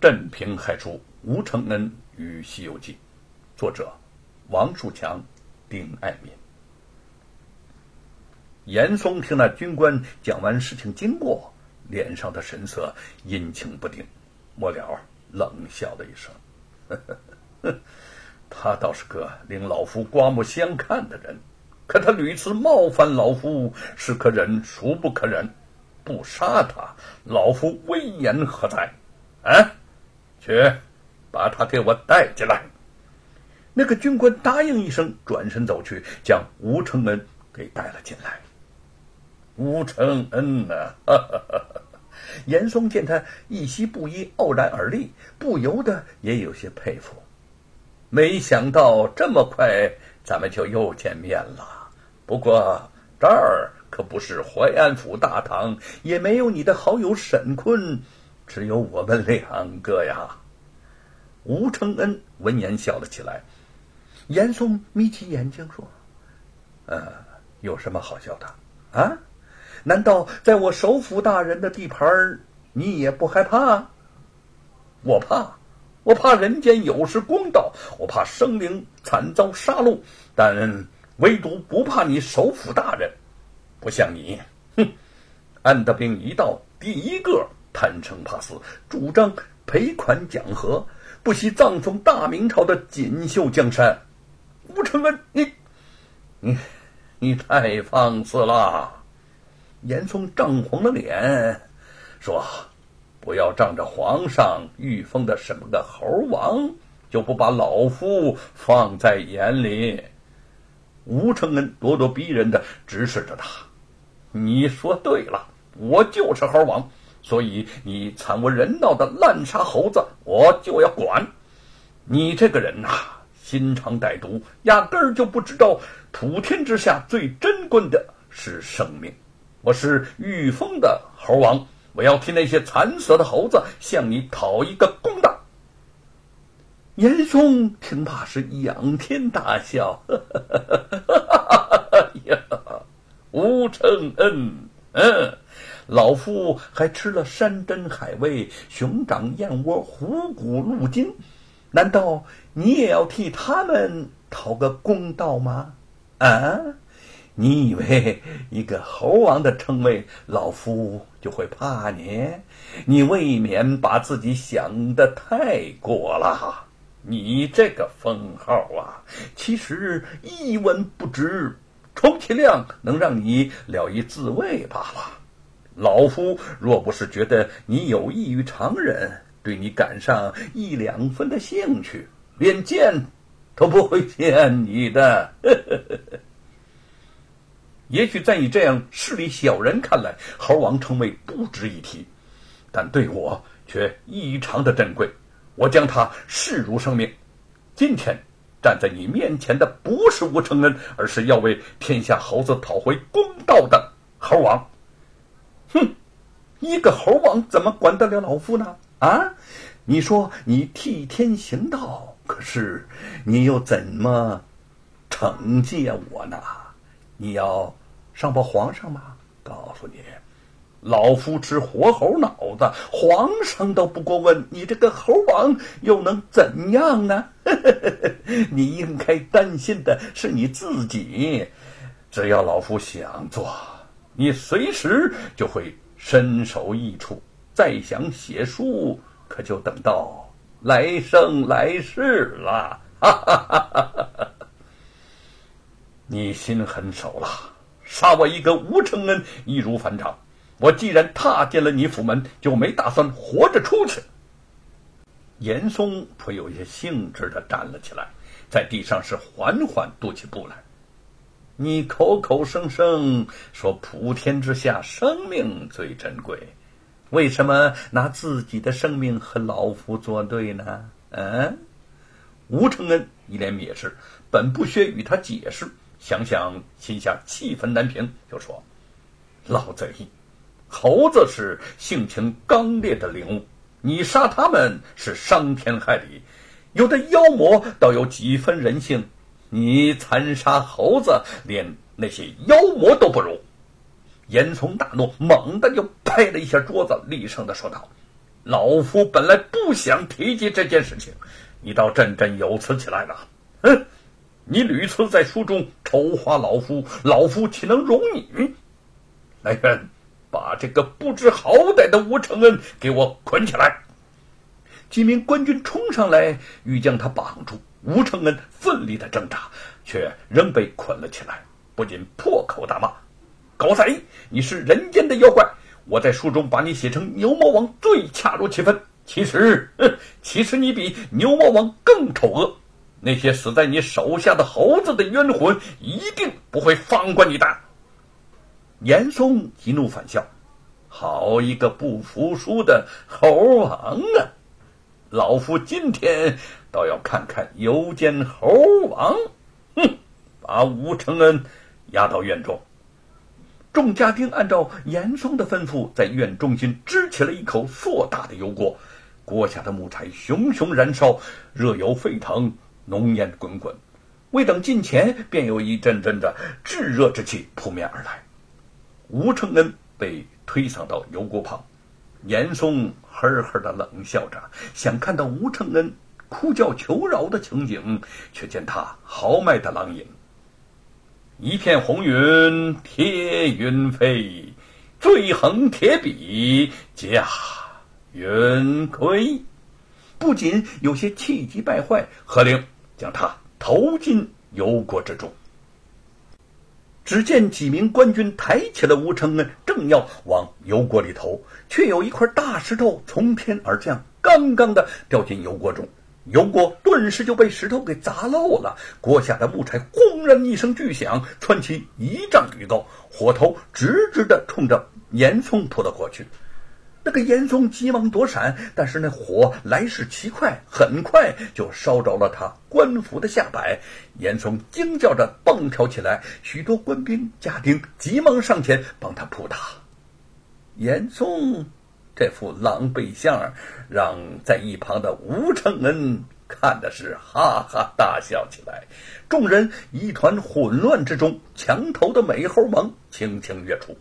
镇平害出吴承恩与《西游记》，作者王树强、丁爱民。严嵩听那军官讲完事情经过，脸上的神色阴晴不定，末了冷笑了一声：“呵 呵他倒是个令老夫刮目相看的人，可他屡次冒犯老夫，是可忍孰不可忍？不杀他，老夫威严何在？啊！”去，把他给我带进来。那个军官答应一声，转身走去，将吴承恩给带了进来。吴承恩呐，严嵩见他一袭布衣，傲然而立，不由得也有些佩服。没想到这么快，咱们就又见面了。不过这儿可不是淮安府大堂，也没有你的好友沈坤。只有我们两个呀！吴承恩闻言笑了起来。严嵩眯起眼睛说：“呃，有什么好笑的？啊？难道在我首府大人的地盘你也不害怕？我怕，我怕人间有失公道，我怕生灵惨遭杀戮，但唯独不怕你首府大人。不像你，哼！安德兵一到，第一个。”贪生怕死，主张赔款讲和，不惜葬送大明朝的锦绣江山。吴承恩，你，你，你太放肆了！严嵩涨红了脸，说：“不要仗着皇上御封的什么个猴王，就不把老夫放在眼里。”吴承恩咄咄逼人的直视着他：“你说对了，我就是猴王。”所以你惨无人道的滥杀猴子，我就要管。你这个人呐，心肠歹毒，压根儿就不知道普天之下最珍贵的是生命。我是御封的猴王，我要替那些惨死的猴子向你讨一个公道。严嵩听罢是仰天大笑，哈哈哈哈哈呀，吴承恩，嗯。老夫还吃了山珍海味、熊掌燕窝、虎骨鹿筋，难道你也要替他们讨个公道吗？啊！你以为一个猴王的称谓，老夫就会怕你？你未免把自己想的太过了。你这个封号啊，其实一文不值，充其量能让你了一自慰罢了。老夫若不是觉得你有异于常人，对你感上一两分的兴趣，连见都不会见你的。也许在你这样势利小人看来，猴王称谓不值一提，但对我却异常的珍贵。我将他视如生命。今天站在你面前的不是吴承恩，而是要为天下猴子讨回公道的猴王。哼，一个猴王怎么管得了老夫呢？啊，你说你替天行道，可是你又怎么惩戒我呢？你要上报皇上吗？告诉你，老夫吃活猴脑子，皇上都不过问，你这个猴王又能怎样呢？你应该担心的是你自己。只要老夫想做。你随时就会身首异处，再想写书，可就等到来生来世了。哈哈哈哈哈！你心狠手辣，杀我一个吴承恩易如反掌。我既然踏进了你府门，就没打算活着出去。严嵩颇有些兴致的站了起来，在地上是缓缓踱起步来。你口口声声说普天之下生命最珍贵，为什么拿自己的生命和老夫作对呢？嗯，吴承恩一脸蔑视，本不屑与他解释，想想心下气愤难平，就说：“老贼，猴子是性情刚烈的灵物，你杀他们是伤天害理，有的妖魔倒有几分人性。”你残杀猴子，连那些妖魔都不如。严嵩大怒，猛地就拍了一下桌子，厉声的说道：“老夫本来不想提及这件事情，你倒振振有词起来了。哼，你屡次在书中丑化老夫，老夫岂能容你？来人，把这个不知好歹的吴承恩给我捆起来！几名官军冲上来，欲将他绑住。吴承恩奋力的挣扎，却仍被捆了起来。不仅破口大骂：“狗贼，你是人间的妖怪！我在书中把你写成牛魔王，最恰如其分。其实，其实你比牛魔王更丑恶。那些死在你手下的猴子的冤魂，一定不会放过你的。”严嵩一怒反笑：“好一个不服输的猴王啊！老夫今天……”倒要看看油煎猴王！哼，把吴承恩押到院中。众家丁按照严嵩的吩咐，在院中心支起了一口硕大的油锅，锅下的木柴熊熊燃烧，热油沸腾，浓烟滚滚。未等近前，便有一阵阵的炙热之气扑面而来。吴承恩被推搡到油锅旁，严嵩呵呵的冷笑着，想看到吴承恩。哭叫求饶的情景，却见他豪迈的狼影。一片红云贴云飞，醉横铁笔驾云归。不仅有些气急败坏，何令将他投进油锅之中。只见几名官军抬起了吴承恩，正要往油锅里投，却有一块大石头从天而降，刚刚的掉进油锅中。油锅顿时就被石头给砸漏了，锅下的木柴轰然一声巨响，窜起一丈余高，火头直直的冲着严嵩扑了过去。那个严嵩急忙躲闪，但是那火来势奇快，很快就烧着了他官服的下摆。严嵩惊叫着蹦跳起来，许多官兵家丁急忙上前帮他扑打。严嵩。这副狼狈相让在一旁的吴承恩看的是哈哈大笑起来。众人一团混乱之中，墙头的美猴王轻轻跃出。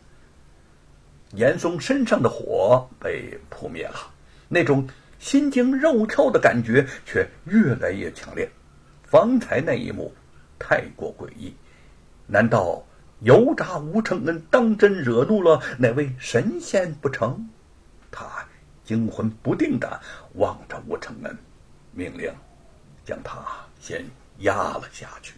严嵩身上的火被扑灭了，那种心惊肉跳的感觉却越来越强烈。方才那一幕太过诡异，难道油炸吴承恩当真惹怒了哪位神仙不成？惊魂不定地望着吴承恩，命令将他先压了下去。